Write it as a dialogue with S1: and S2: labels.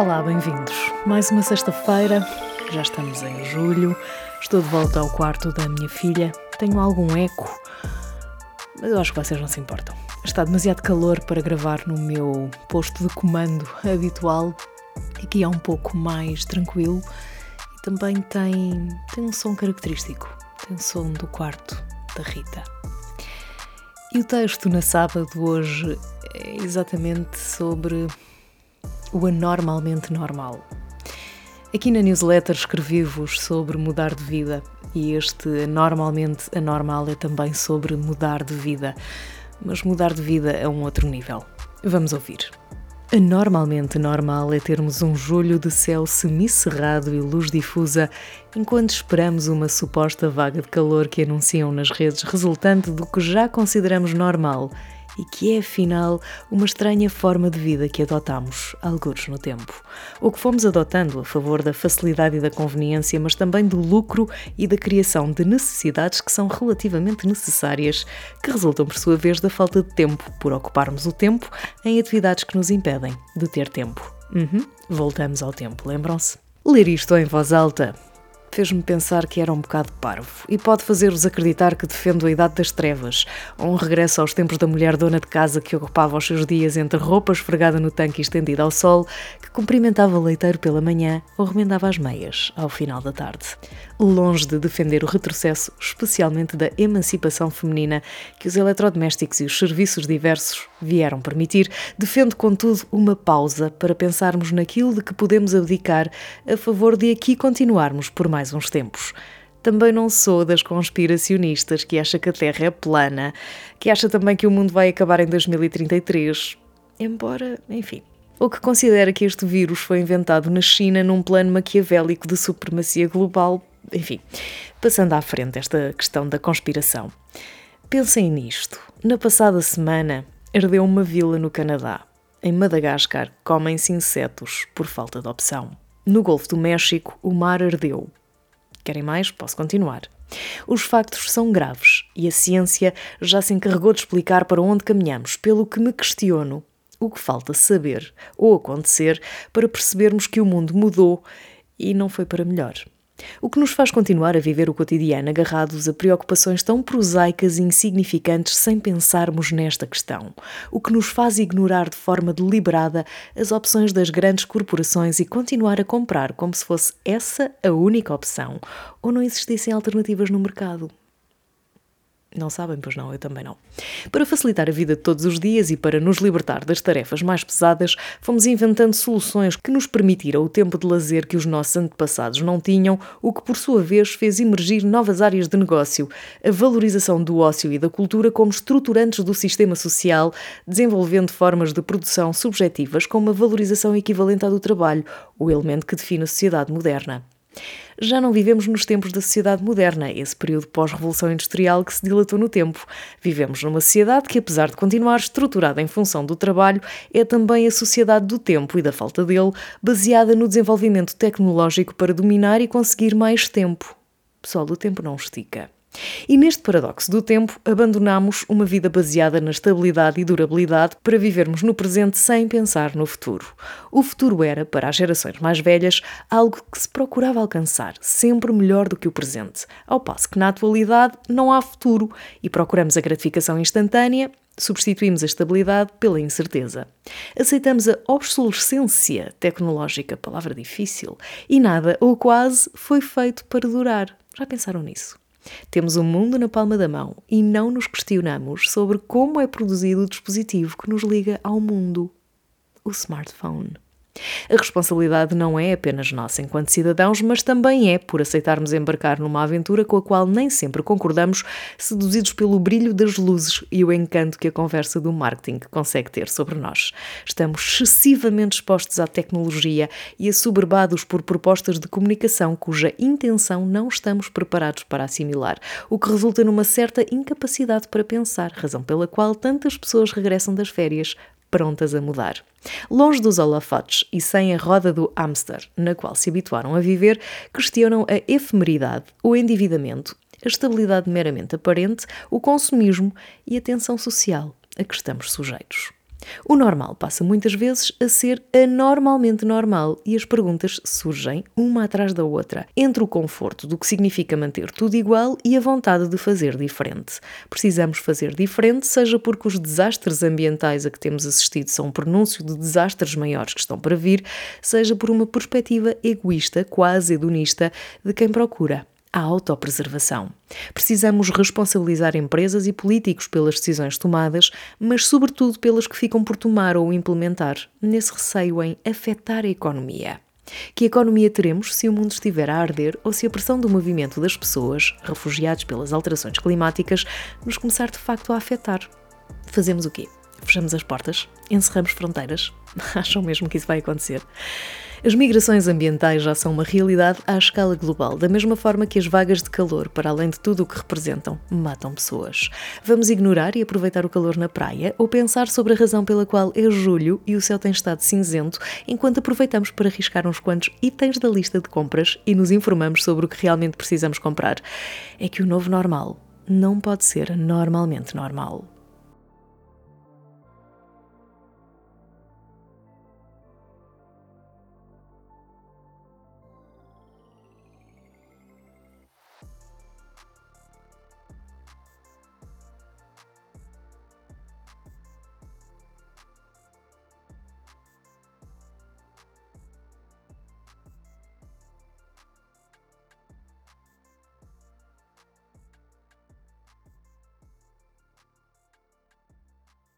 S1: Olá, bem-vindos. Mais uma sexta-feira, já estamos em julho, estou de volta ao quarto da minha filha. Tenho algum eco, mas eu acho que vocês não se importam. Está demasiado calor para gravar no meu posto de comando habitual. Aqui é um pouco mais tranquilo e também tem, tem um som característico. Tem o som do quarto da Rita. E o texto na sábado hoje é exatamente sobre o anormalmente normal. Aqui na newsletter escrevi-vos sobre mudar de vida e este anormalmente anormal é também sobre mudar de vida, mas mudar de vida a um outro nível. Vamos ouvir. Anormalmente normal é termos um julho de céu semicerrado e luz difusa enquanto esperamos uma suposta vaga de calor que anunciam nas redes resultante do que já consideramos normal e que é afinal uma estranha forma de vida que adotamos, alguns no tempo. O que fomos adotando a favor da facilidade e da conveniência, mas também do lucro e da criação de necessidades que são relativamente necessárias, que resultam por sua vez da falta de tempo, por ocuparmos o tempo em atividades que nos impedem de ter tempo. Uhum. Voltamos ao tempo, lembram-se? Ler isto em voz alta fez-me pensar que era um bocado parvo e pode fazer-vos acreditar que defendo a idade das trevas, um regresso aos tempos da mulher dona de casa que ocupava os seus dias entre roupa esfregada no tanque e estendida ao sol, que cumprimentava o leiteiro pela manhã ou remendava as meias ao final da tarde. Longe de defender o retrocesso, especialmente da emancipação feminina, que os eletrodomésticos e os serviços diversos vieram permitir, defendo, contudo, uma pausa para pensarmos naquilo de que podemos abdicar a favor de aqui continuarmos por mais uns tempos. Também não sou das conspiracionistas que acha que a Terra é plana, que acha também que o mundo vai acabar em 2033. Embora, enfim, ou que considera que este vírus foi inventado na China num plano maquiavélico de supremacia global. Enfim, passando à frente esta questão da conspiração. Pensem nisto. Na passada semana, ardeu uma vila no Canadá. Em Madagascar, comem-se insetos por falta de opção. No Golfo do México, o mar ardeu. Querem mais? Posso continuar. Os factos são graves e a ciência já se encarregou de explicar para onde caminhamos, pelo que me questiono o que falta saber ou acontecer para percebermos que o mundo mudou e não foi para melhor. O que nos faz continuar a viver o cotidiano agarrados a preocupações tão prosaicas e insignificantes sem pensarmos nesta questão. O que nos faz ignorar de forma deliberada as opções das grandes corporações e continuar a comprar como se fosse essa a única opção ou não existissem alternativas no mercado. Não sabem, pois não, eu também não. Para facilitar a vida de todos os dias e para nos libertar das tarefas mais pesadas, fomos inventando soluções que nos permitiram o tempo de lazer que os nossos antepassados não tinham, o que por sua vez fez emergir novas áreas de negócio, a valorização do ócio e da cultura como estruturantes do sistema social, desenvolvendo formas de produção subjetivas como a valorização equivalente à do trabalho, o elemento que define a sociedade moderna já não vivemos nos tempos da sociedade moderna, esse período pós-revolução industrial que se dilatou no tempo. Vivemos numa sociedade que, apesar de continuar estruturada em função do trabalho, é também a sociedade do tempo e da falta dele, baseada no desenvolvimento tecnológico para dominar e conseguir mais tempo. Pessoal, o tempo não estica. E neste paradoxo do tempo, abandonamos uma vida baseada na estabilidade e durabilidade para vivermos no presente sem pensar no futuro. O futuro era, para as gerações mais velhas, algo que se procurava alcançar, sempre melhor do que o presente, ao passo que na atualidade não há futuro e procuramos a gratificação instantânea substituímos a estabilidade pela incerteza. Aceitamos a obsolescência tecnológica, palavra difícil, e nada ou quase foi feito para durar. Já pensaram nisso? Temos o mundo na palma da mão e não nos questionamos sobre como é produzido o dispositivo que nos liga ao mundo o smartphone. A responsabilidade não é apenas nossa enquanto cidadãos, mas também é por aceitarmos embarcar numa aventura com a qual nem sempre concordamos, seduzidos pelo brilho das luzes e o encanto que a conversa do marketing consegue ter sobre nós. Estamos excessivamente expostos à tecnologia e assoberbados por propostas de comunicação cuja intenção não estamos preparados para assimilar, o que resulta numa certa incapacidade para pensar, razão pela qual tantas pessoas regressam das férias prontas a mudar. Longe dos holofotes e sem a roda do hamster, na qual se habituaram a viver, questionam a efemeridade, o endividamento, a estabilidade meramente aparente, o consumismo e a tensão social a que estamos sujeitos. O normal passa muitas vezes a ser anormalmente normal e as perguntas surgem uma atrás da outra, entre o conforto do que significa manter tudo igual e a vontade de fazer diferente. Precisamos fazer diferente, seja porque os desastres ambientais a que temos assistido são um pronúncio de desastres maiores que estão para vir, seja por uma perspectiva egoísta, quase hedonista, de quem procura a autopreservação. Precisamos responsabilizar empresas e políticos pelas decisões tomadas, mas sobretudo pelas que ficam por tomar ou implementar, nesse receio em afetar a economia. Que economia teremos se o mundo estiver a arder ou se a pressão do movimento das pessoas, refugiados pelas alterações climáticas, nos começar de facto a afetar? Fazemos o quê? Fechamos as portas? Encerramos fronteiras? Acham mesmo que isso vai acontecer? As migrações ambientais já são uma realidade à escala global, da mesma forma que as vagas de calor, para além de tudo o que representam, matam pessoas. Vamos ignorar e aproveitar o calor na praia ou pensar sobre a razão pela qual é julho e o céu tem estado cinzento, enquanto aproveitamos para arriscar uns quantos itens da lista de compras e nos informamos sobre o que realmente precisamos comprar? É que o novo normal não pode ser normalmente normal.